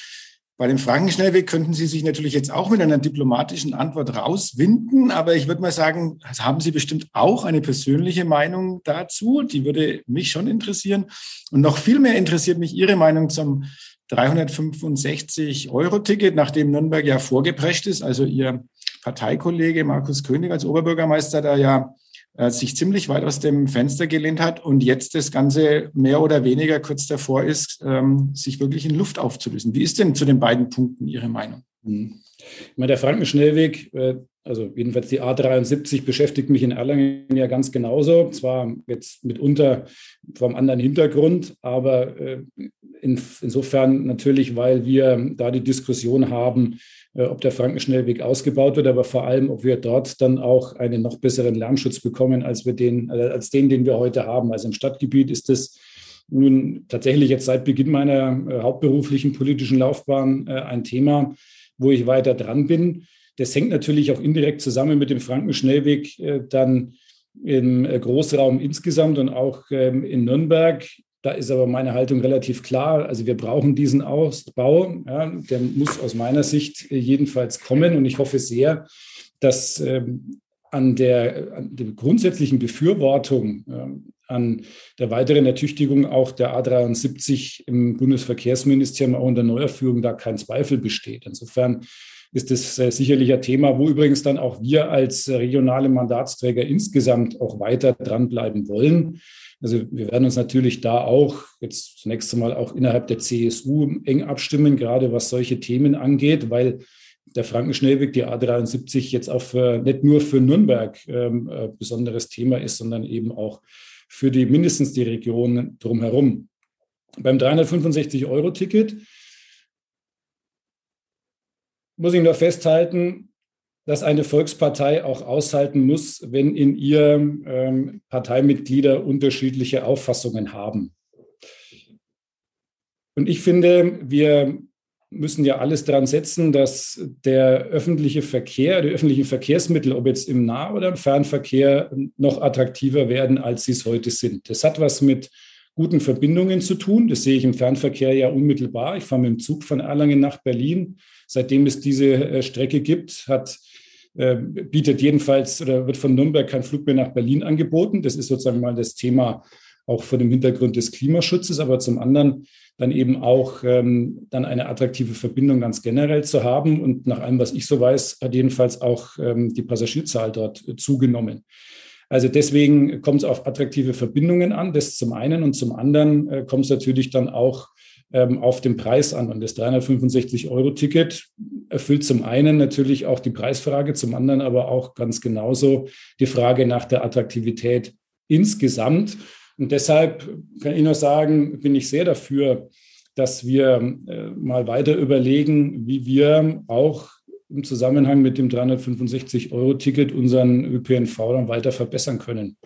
S2: Bei dem Frankenschnellweg könnten Sie sich natürlich jetzt auch mit einer diplomatischen Antwort rauswinden, aber ich würde mal sagen, haben Sie bestimmt auch eine persönliche Meinung dazu. Die würde mich schon interessieren. Und noch viel mehr interessiert mich Ihre Meinung zum 365-Euro-Ticket, nachdem Nürnberg ja vorgeprescht ist. Also Ihr Parteikollege Markus König als Oberbürgermeister da ja sich ziemlich weit aus dem Fenster gelehnt hat und jetzt das Ganze mehr oder weniger kurz davor ist, ähm, sich wirklich in Luft aufzulösen. Wie ist denn zu den beiden Punkten Ihre Meinung?
S4: Mhm. Ich meine, der Frankenschnellweg, äh, also jedenfalls die A73 beschäftigt mich in Erlangen ja ganz genauso. Zwar jetzt mitunter vom anderen Hintergrund, aber äh, insofern natürlich, weil wir da die Diskussion haben, äh, ob der Frankenschnellweg ausgebaut wird, aber vor allem, ob wir dort dann auch einen noch besseren Lärmschutz bekommen, als wir den, äh, als den, den wir heute haben. Also im Stadtgebiet ist es nun tatsächlich jetzt seit Beginn meiner äh, hauptberuflichen politischen Laufbahn ein Thema, wo ich weiter dran bin. Das hängt natürlich auch indirekt zusammen mit dem Frankenschnellweg dann im Großraum insgesamt und auch ähm, in Nürnberg. Da ist aber meine Haltung relativ klar. Also wir brauchen diesen Ausbau. Ja, der muss aus meiner Sicht jedenfalls kommen. Und ich hoffe sehr, dass ähm, an, der, an der grundsätzlichen Befürwortung äh, an der weiteren Ertüchtigung auch der A73 im Bundesverkehrsministerium auch in der Neuerführung da kein Zweifel besteht. Insofern ist es äh, sicherlich ein Thema, wo übrigens dann auch wir als regionale Mandatsträger insgesamt auch weiter dranbleiben wollen. Also wir werden uns natürlich da auch jetzt zunächst einmal auch innerhalb der CSU eng abstimmen, gerade was solche Themen angeht, weil der Frankenschnellweg, die A73, jetzt auch für, nicht nur für Nürnberg ähm, äh, besonderes Thema ist, sondern eben auch für die mindestens die Region drumherum. Beim 365-Euro-Ticket muss ich nur festhalten, dass eine Volkspartei auch aushalten muss, wenn in ihr ähm, Parteimitglieder unterschiedliche Auffassungen haben. Und ich finde, wir müssen ja alles daran setzen, dass der öffentliche Verkehr, die öffentlichen Verkehrsmittel, ob jetzt im Nah- oder im Fernverkehr, noch attraktiver werden, als sie es heute sind. Das hat was mit guten Verbindungen zu tun. Das sehe ich im Fernverkehr ja unmittelbar. Ich fahre mit dem Zug von Erlangen nach Berlin. Seitdem es diese äh, Strecke gibt, hat äh, bietet jedenfalls oder wird von Nürnberg kein Flug mehr nach Berlin angeboten. Das ist sozusagen mal das Thema auch vor dem Hintergrund des Klimaschutzes, aber zum anderen dann eben auch ähm, dann eine attraktive Verbindung ganz generell zu haben. Und nach allem, was ich so weiß, hat jedenfalls auch ähm, die Passagierzahl dort äh, zugenommen. Also deswegen kommt es auf attraktive Verbindungen an, das zum einen. Und zum anderen äh, kommt es natürlich dann auch ähm, auf den Preis an. Und das 365-Euro-Ticket erfüllt zum einen natürlich auch die Preisfrage, zum anderen aber auch ganz genauso die Frage nach der Attraktivität insgesamt. Und deshalb kann ich nur sagen, bin ich sehr dafür, dass wir äh, mal weiter überlegen, wie wir auch im Zusammenhang mit dem 365-Euro-Ticket unseren ÖPNV dann weiter verbessern können.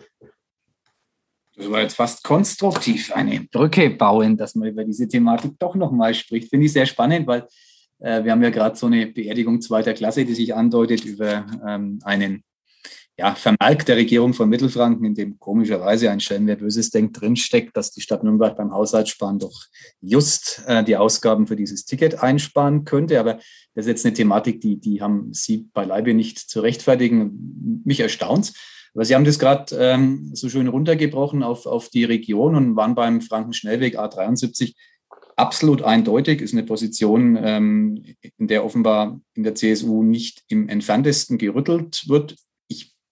S3: Das war jetzt fast konstruktiv, eine Brücke bauen, dass man über diese Thematik doch nochmal spricht. Finde ich sehr spannend, weil äh, wir haben ja gerade so eine Beerdigung zweiter Klasse, die sich andeutet über ähm, einen ja, Vermerk der Regierung von Mittelfranken, in dem komischerweise ein Stellen, wer Böses denkt, drinsteckt, dass die Stadt Nürnberg beim Haushaltssparen doch just äh, die Ausgaben für dieses Ticket einsparen könnte. Aber das ist jetzt eine Thematik, die, die haben Sie beileibe nicht zu rechtfertigen. Mich erstaunt Aber Sie haben das gerade ähm, so schön runtergebrochen auf, auf die Region und waren beim Frankenschnellweg A73 absolut eindeutig, ist eine Position, ähm, in der offenbar in der CSU nicht im entferntesten gerüttelt wird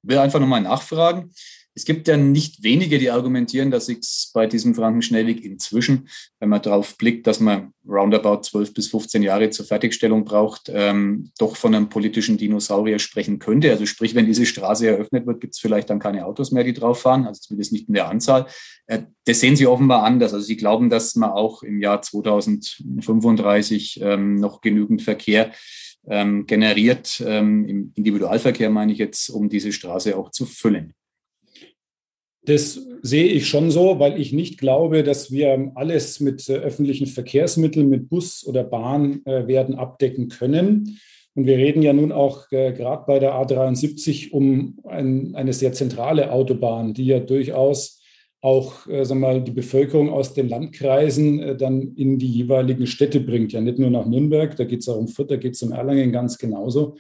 S3: will einfach nochmal nachfragen. Es gibt ja nicht wenige, die argumentieren, dass es bei diesem Frankenschnellweg inzwischen, wenn man darauf blickt, dass man roundabout 12 bis 15 Jahre zur Fertigstellung braucht, ähm, doch von einem politischen Dinosaurier sprechen könnte. Also sprich, wenn diese Straße eröffnet wird, gibt es vielleicht dann keine Autos mehr, die drauf fahren, also zumindest nicht in der Anzahl. Äh, das sehen Sie offenbar anders. Also Sie glauben, dass man auch im Jahr 2035 ähm, noch genügend Verkehr ähm, generiert, ähm, im Individualverkehr meine ich jetzt, um diese Straße auch zu füllen.
S4: Das sehe ich schon so, weil ich nicht glaube, dass wir alles mit äh, öffentlichen Verkehrsmitteln, mit Bus oder Bahn äh, werden abdecken können. Und wir reden ja nun auch äh, gerade bei der A73 um ein, eine sehr zentrale Autobahn, die ja durchaus auch sagen wir mal, die Bevölkerung aus den Landkreisen dann in die jeweiligen Städte bringt. Ja, nicht nur nach Nürnberg, da geht es auch um Fürth, da geht es um Erlangen ganz genauso.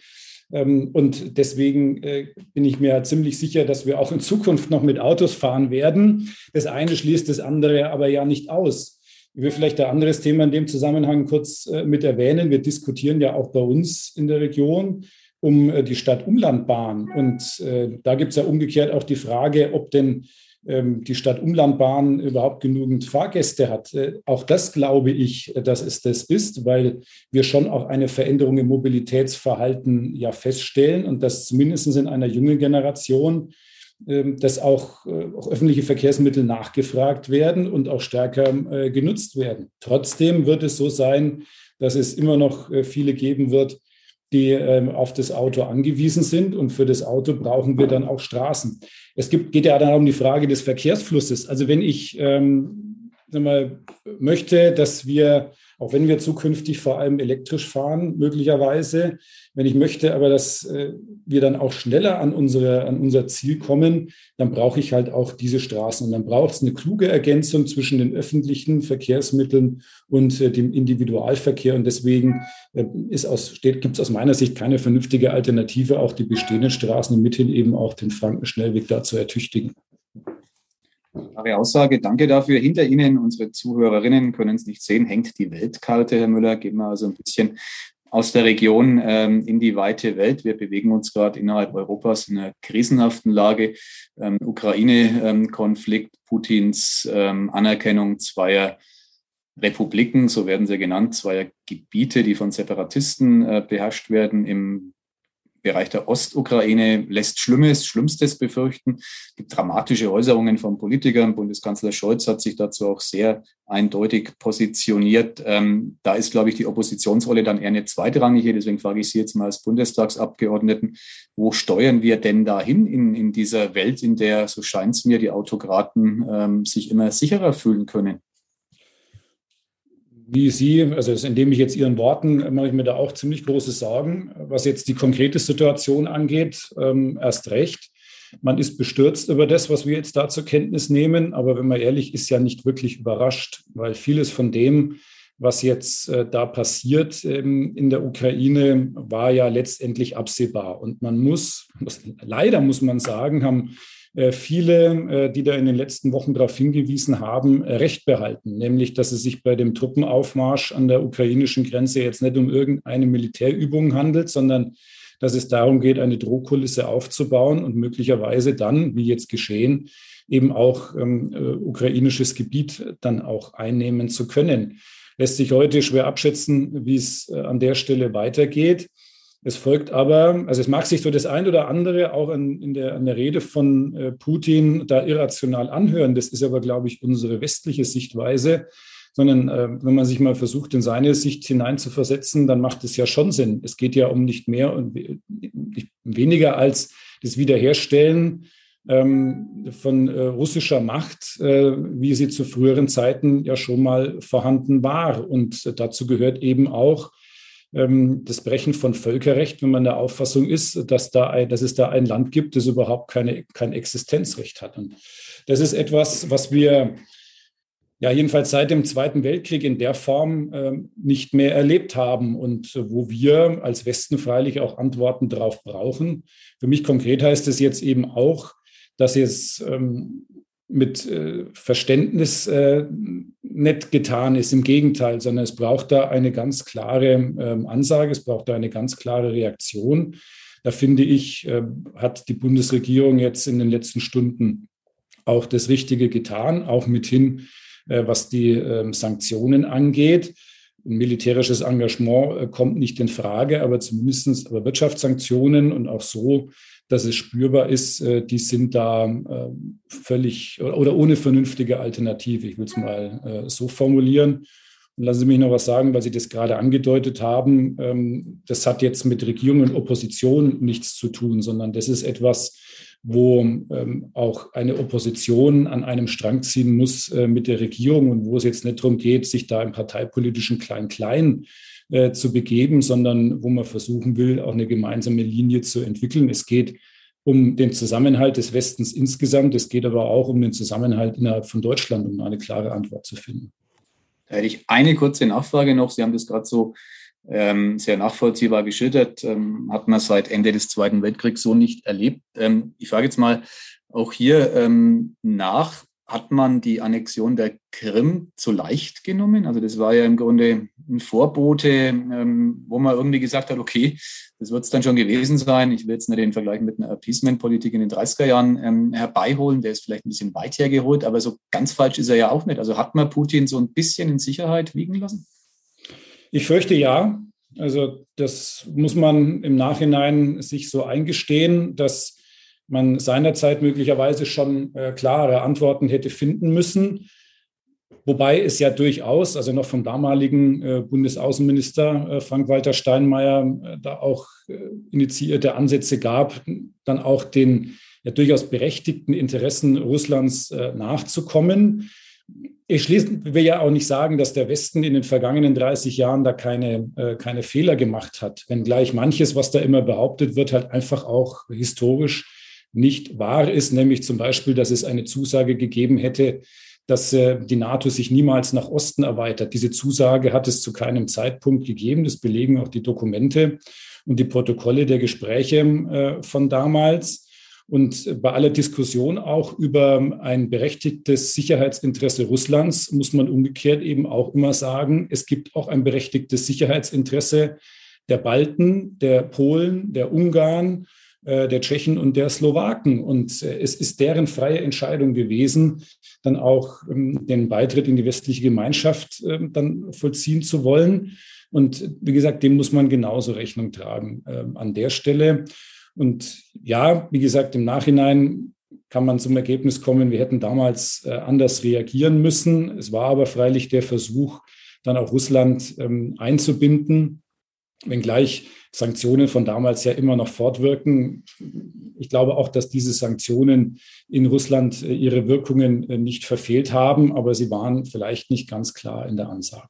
S4: Ähm, und deswegen äh, bin ich mir ziemlich sicher, dass wir auch in Zukunft noch mit Autos fahren werden. Das eine schließt das andere aber ja nicht aus. Ich will vielleicht ein anderes Thema in dem Zusammenhang kurz äh, mit erwähnen. Wir diskutieren ja auch bei uns in der Region um äh, die Stadt-Umlandbahn. Und da gibt es ja umgekehrt auch die Frage, ob denn die Stadt-Umlandbahn überhaupt genügend Fahrgäste hat. Äh, auch das glaube ich, dass es das ist, weil wir schon auch eine Veränderung im Mobilitätsverhalten ja feststellen und dass zumindest in einer jungen Generation ähm, dass auch, äh, auch, öffentliche Verkehrsmittel nachgefragt werden und auch stärker äh, genutzt werden. Trotzdem wird es so sein, dass es immer noch viele geben wird, die ähm, auf das Auto angewiesen sind. Und für das Auto brauchen wir dann auch Straßen. Es gibt, geht ja dann um die Frage des Verkehrsflusses. Also wenn ich ähm, mal, möchte, dass wir auch wenn wir zukünftig vor allem elektrisch fahren, möglicherweise. Wenn ich möchte aber, dass äh, wir dann auch schneller an, unsere, an unser Ziel kommen, dann brauche ich halt auch diese Straßen. Und dann braucht es eine kluge Ergänzung zwischen den öffentlichen Verkehrsmitteln und äh, dem Individualverkehr. Und deswegen äh, gibt es aus meiner Sicht keine vernünftige Alternative, auch die bestehenden Straßen und mithin eben auch den Frankenschnellweg da zu ertüchtigen.
S3: Klare Aussage, danke dafür. Hinter Ihnen, unsere Zuhörerinnen können es nicht sehen, hängt die Weltkarte, Herr Müller. Gehen wir also ein bisschen aus der Region ähm, in die weite Welt. Wir bewegen uns gerade innerhalb Europas in einer krisenhaften Lage. Ähm, Ukraine-Konflikt, Putins ähm, Anerkennung zweier Republiken, so werden sie genannt, zweier Gebiete, die von Separatisten äh, beherrscht werden im Bereich der Ostukraine lässt Schlimmes, Schlimmstes befürchten. Es gibt dramatische Äußerungen von Politikern. Bundeskanzler Scholz hat sich dazu auch sehr eindeutig positioniert. Ähm, da ist, glaube ich, die Oppositionsrolle dann eher eine zweitrangige. Deswegen frage ich Sie jetzt mal als Bundestagsabgeordneten, wo steuern wir denn dahin in, in dieser Welt, in der, so scheint es mir, die Autokraten ähm, sich immer sicherer fühlen können?
S4: Wie Sie, also indem ich jetzt Ihren Worten, mache ich mir da auch ziemlich große Sorgen, was jetzt die konkrete Situation angeht, ähm, erst recht. Man ist bestürzt über das, was wir jetzt da zur Kenntnis nehmen, aber wenn man ehrlich ist, ja nicht wirklich überrascht, weil vieles von dem, was jetzt äh, da passiert ähm, in der Ukraine, war ja letztendlich absehbar. Und man muss, leider muss man sagen, haben äh, viele, äh, die da in den letzten Wochen darauf hingewiesen haben, äh, recht behalten, nämlich dass es sich bei dem Truppenaufmarsch an der ukrainischen Grenze jetzt nicht um irgendeine Militärübung handelt, sondern dass es darum geht, eine Drohkulisse aufzubauen und möglicherweise dann, wie jetzt geschehen, eben auch ähm, ukrainisches Gebiet dann auch einnehmen zu können. Lässt sich heute schwer abschätzen, wie es äh, an der Stelle weitergeht. Es folgt aber, also es mag sich so das ein oder andere auch an, in der, an der Rede von äh, Putin da irrational anhören. Das ist aber, glaube ich, unsere westliche Sichtweise. Sondern äh, wenn man sich mal versucht, in seine Sicht hineinzuversetzen, dann macht es ja schon Sinn. Es geht ja um nicht mehr und nicht weniger als das Wiederherstellen ähm, von äh, russischer Macht, äh, wie sie zu früheren Zeiten ja schon mal vorhanden war. Und dazu gehört eben auch, das Brechen von Völkerrecht, wenn man der Auffassung ist, dass, da ein, dass es da ein Land gibt, das überhaupt keine, kein Existenzrecht hat. Und das ist etwas, was wir ja jedenfalls seit dem Zweiten Weltkrieg in der Form äh, nicht mehr erlebt haben und wo wir als Westen freilich auch Antworten darauf brauchen. Für mich konkret heißt es jetzt eben auch, dass es ähm, mit äh, Verständnis äh, nicht getan ist. Im Gegenteil, sondern es braucht da eine ganz klare ähm, Ansage, es braucht da eine ganz klare Reaktion. Da finde ich, äh, hat die Bundesregierung jetzt in den letzten Stunden auch das Richtige getan, auch mithin, äh, was die ähm, Sanktionen angeht. Ein militärisches Engagement äh, kommt nicht in Frage, aber zumindest aber Wirtschaftssanktionen und auch so dass es spürbar ist, äh, die sind da äh, völlig oder ohne vernünftige Alternative. Ich will es mal äh, so formulieren. Und lassen Sie mich noch was sagen, weil Sie das gerade angedeutet haben. Ähm, das hat jetzt mit Regierung und Opposition nichts zu tun, sondern das ist etwas, wo ähm, auch eine Opposition an einem Strang ziehen muss mit der Regierung und wo es jetzt nicht darum geht, sich da im parteipolitischen Klein-Klein zu begeben, sondern wo man versuchen will, auch eine gemeinsame Linie zu entwickeln. Es geht um den Zusammenhalt des Westens insgesamt. Es geht aber auch um den Zusammenhalt innerhalb von Deutschland, um eine klare Antwort zu finden.
S3: Da hätte ich eine kurze Nachfrage noch. Sie haben das gerade so ähm, sehr nachvollziehbar geschildert. Ähm, hat man seit Ende des Zweiten Weltkriegs so nicht erlebt. Ähm, ich frage jetzt mal auch hier ähm, nach hat man die Annexion der Krim zu leicht genommen. Also das war ja im Grunde ein Vorbote, ähm, wo man irgendwie gesagt hat, okay, das wird es dann schon gewesen sein. Ich will jetzt nicht den Vergleich mit einer Appeasement-Politik in den 30er Jahren ähm, herbeiholen. Der ist vielleicht ein bisschen weit hergeholt, aber so ganz falsch ist er ja auch nicht. Also hat man Putin so ein bisschen in Sicherheit wiegen lassen?
S4: Ich fürchte ja. Also das muss man im Nachhinein sich so eingestehen, dass man seinerzeit möglicherweise schon äh, klare Antworten hätte finden müssen. Wobei es ja durchaus, also noch vom damaligen äh, Bundesaußenminister äh, Frank-Walter Steinmeier, äh, da auch äh, initiierte Ansätze gab, dann auch den ja durchaus berechtigten Interessen Russlands äh, nachzukommen. Ich schließe, will ja auch nicht sagen, dass der Westen in den vergangenen 30 Jahren da keine, keine Fehler gemacht hat, wenngleich manches, was da immer behauptet wird, halt einfach auch historisch nicht wahr ist, nämlich zum Beispiel, dass es eine Zusage gegeben hätte, dass äh, die NATO sich niemals nach Osten erweitert. Diese Zusage hat es zu keinem Zeitpunkt gegeben. Das belegen auch die Dokumente und die Protokolle der Gespräche äh, von damals. Und bei aller Diskussion auch über ein berechtigtes Sicherheitsinteresse Russlands muss man umgekehrt eben auch immer sagen, es gibt auch ein berechtigtes Sicherheitsinteresse der Balten, der Polen, der Ungarn, der Tschechen und der Slowaken. Und äh, es ist deren freie Entscheidung gewesen, dann auch ähm, den Beitritt in die westliche Gemeinschaft ähm, dann vollziehen zu wollen. Und wie gesagt, dem muss man genauso Rechnung tragen ähm, an der Stelle. Und ja, wie gesagt, im Nachhinein kann man zum Ergebnis kommen, wir hätten damals äh, anders reagieren müssen. Es war aber freilich der Versuch, dann auch Russland einzubinden, wenngleich Sanktionen von damals ja immer noch fortwirken. Ich glaube auch, dass diese Sanktionen in Russland äh, ihre Wirkungen äh, nicht verfehlt haben, aber sie waren vielleicht nicht ganz klar in der Ansage.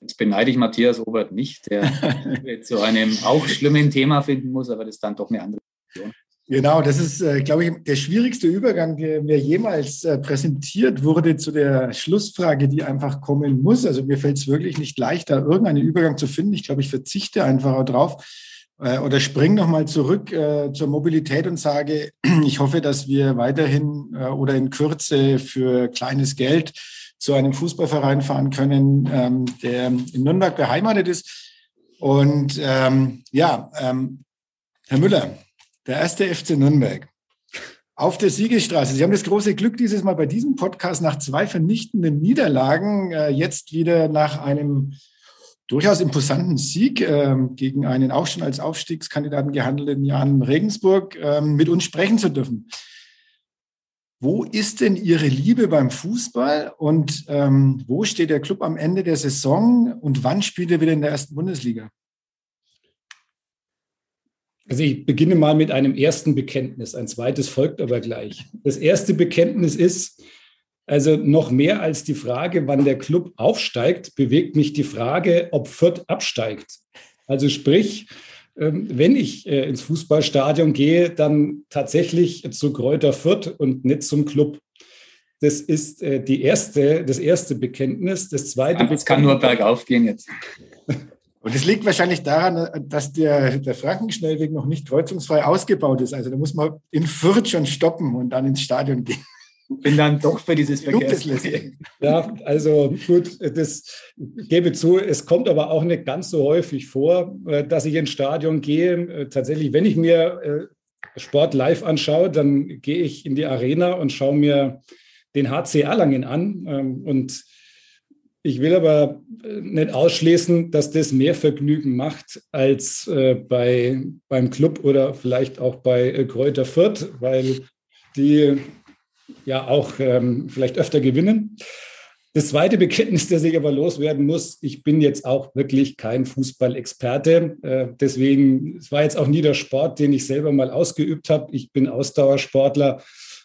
S3: Jetzt beneide ich Matthias Obert nicht, der zu einem auch schlimmen Thema finden muss, aber das ist dann doch eine andere Situation.
S2: Genau, das ist, äh, glaube ich, der schwierigste Übergang, der mir jemals äh, präsentiert wurde zu der Schlussfrage, die einfach kommen muss. Also mir fällt es wirklich nicht leicht, da irgendeinen Übergang zu finden. Ich glaube, ich verzichte einfach darauf äh, oder springe nochmal zurück zur Mobilität und sage, ich hoffe, dass wir weiterhin oder in Kürze für kleines Geld zu einem Fußballverein fahren können, ähm, der in Nürnberg beheimatet ist. Und ähm, ja, ähm, Herr Müller, der erste FC Nürnberg auf der Siegestraße. Sie haben das große Glück, dieses Mal bei diesem Podcast nach zwei vernichtenden Niederlagen äh, jetzt wieder nach einem durchaus imposanten Sieg äh, gegen einen auch schon als Aufstiegskandidaten gehandelten Jan Regensburg äh, mit uns sprechen zu dürfen. Wo ist denn Ihre Liebe beim Fußball und ähm, wo steht der Club am Ende der Saison und wann spielt er wieder in der ersten Bundesliga?
S4: Also ich beginne mal mit einem ersten Bekenntnis. Ein zweites folgt aber gleich. Das erste Bekenntnis ist, also noch mehr als die Frage, wann der Club aufsteigt, bewegt mich die Frage, ob Fürth absteigt. Also sprich, ähm, wenn ich äh, ins Fußballstadion gehe, dann tatsächlich zu Kräuter Fürth und nicht zum Club. Das ist äh, die erste, das erste Bekenntnis. Das zweite.
S3: Es kann nur bergauf gehen jetzt.
S2: Und es liegt wahrscheinlich daran, dass der, der Frankenschnellweg noch nicht kreuzungsfrei ausgebaut ist. Also da muss man in Fürth schon stoppen und dann ins Stadion gehen.
S3: Bin dann doch für dieses Verkehrsprojekt.
S4: Ja, also gut, das gebe zu. Es kommt aber auch nicht ganz so häufig vor, äh, dass ich ins Stadion gehe. Äh, tatsächlich, wenn ich mir äh, Sport live anschaue, dann gehe ich in die Arena und schaue mir den HC Erlangen an. Ähm, und ich will aber äh, nicht ausschließen, dass das mehr Vergnügen macht als äh, bei, beim Club oder vielleicht auch bei äh, Kräuter Fürth, weil die ja auch ähm, vielleicht öfter gewinnen. Das zweite Bekenntnis, das ich aber loswerden muss, ich bin jetzt auch wirklich kein Fußballexperte. Äh, deswegen, es war jetzt auch nie der Sport, den ich selber mal ausgeübt habe. Ich bin Ausdauersportler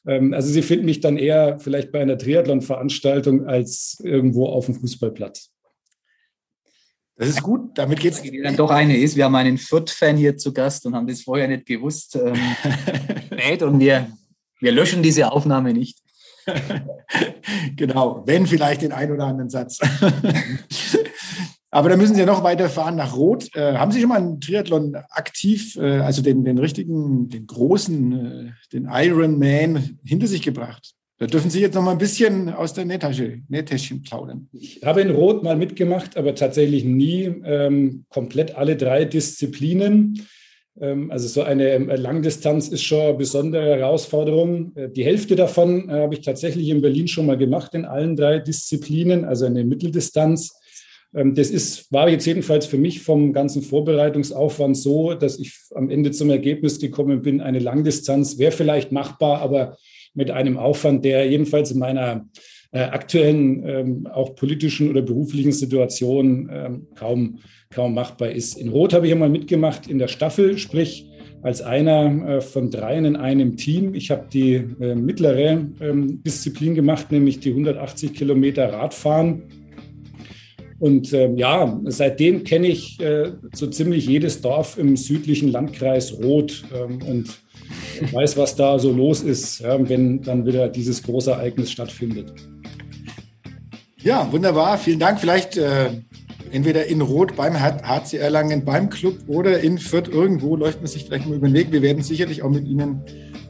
S4: also Sie finden mich dann eher vielleicht bei einer Triathlon-Veranstaltung als irgendwo auf dem Fußballplatz.
S2: Das ist gut, damit geht es.
S3: Die dann doch eine ist. Wir haben einen Fürth-Fan hier zu Gast und haben das vorher nicht gewusst. Ähm, und wir, wir löschen diese Aufnahme nicht.
S2: genau, wenn vielleicht den einen oder anderen Satz. Aber da müssen Sie ja noch weiterfahren nach Rot. Äh, haben Sie schon mal einen Triathlon aktiv, äh, also den, den richtigen, den großen, äh, den Ironman hinter sich gebracht? Da dürfen Sie jetzt noch mal ein bisschen aus der Nähtasche, Nähtäschchen plaudern.
S4: Ich habe in Rot mal mitgemacht, aber tatsächlich nie ähm, komplett alle drei Disziplinen. Ähm, also so eine ähm, Langdistanz ist schon eine besondere Herausforderung. Äh, die Hälfte davon äh, habe ich tatsächlich in Berlin schon mal gemacht in allen drei Disziplinen, also eine Mitteldistanz. Ähm, das ist, war jetzt jedenfalls für mich vom ganzen Vorbereitungsaufwand so, dass ich am Ende zum Ergebnis gekommen bin, eine Langdistanz wäre vielleicht machbar, aber mit einem Aufwand, der jedenfalls in meiner äh, aktuellen, ähm, auch politischen oder beruflichen Situation ähm, kaum, kaum machbar ist. In Rot habe ich einmal mitgemacht in der Staffel, sprich als einer äh, von dreien in einem Team. Ich habe die äh, mittlere Disziplin gemacht, nämlich die 180 Kilometer Radfahren und ähm, ja, seitdem kenne ich äh, so ziemlich jedes Dorf im südlichen Landkreis Roth ähm, und weiß, was da so los ist, ja, wenn dann wieder dieses große Ereignis stattfindet.
S2: Ja, wunderbar. Vielen Dank. Vielleicht äh, entweder in Rot beim HC Erlangen, beim Club oder in Fürth irgendwo läuft man sich vielleicht mal über den Weg. Wir werden sicherlich auch mit Ihnen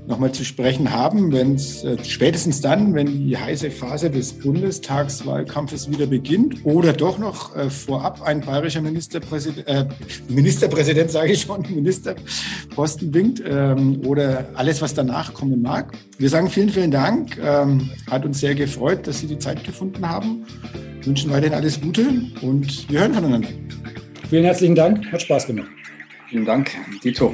S2: nochmal zu sprechen haben, wenn es äh, spätestens dann, wenn die heiße Phase des Bundestagswahlkampfes wieder beginnt oder doch noch äh, vorab ein bayerischer Ministerpräsident, äh, Ministerpräsident sage ich schon, Ministerposten winkt ähm, oder alles, was danach kommen mag. Wir sagen vielen, vielen Dank. Ähm, hat uns sehr gefreut, dass Sie die Zeit gefunden haben. Wünschen weiterhin alles Gute und wir hören voneinander.
S4: Vielen herzlichen Dank, hat Spaß gemacht.
S3: Vielen Dank, Dito.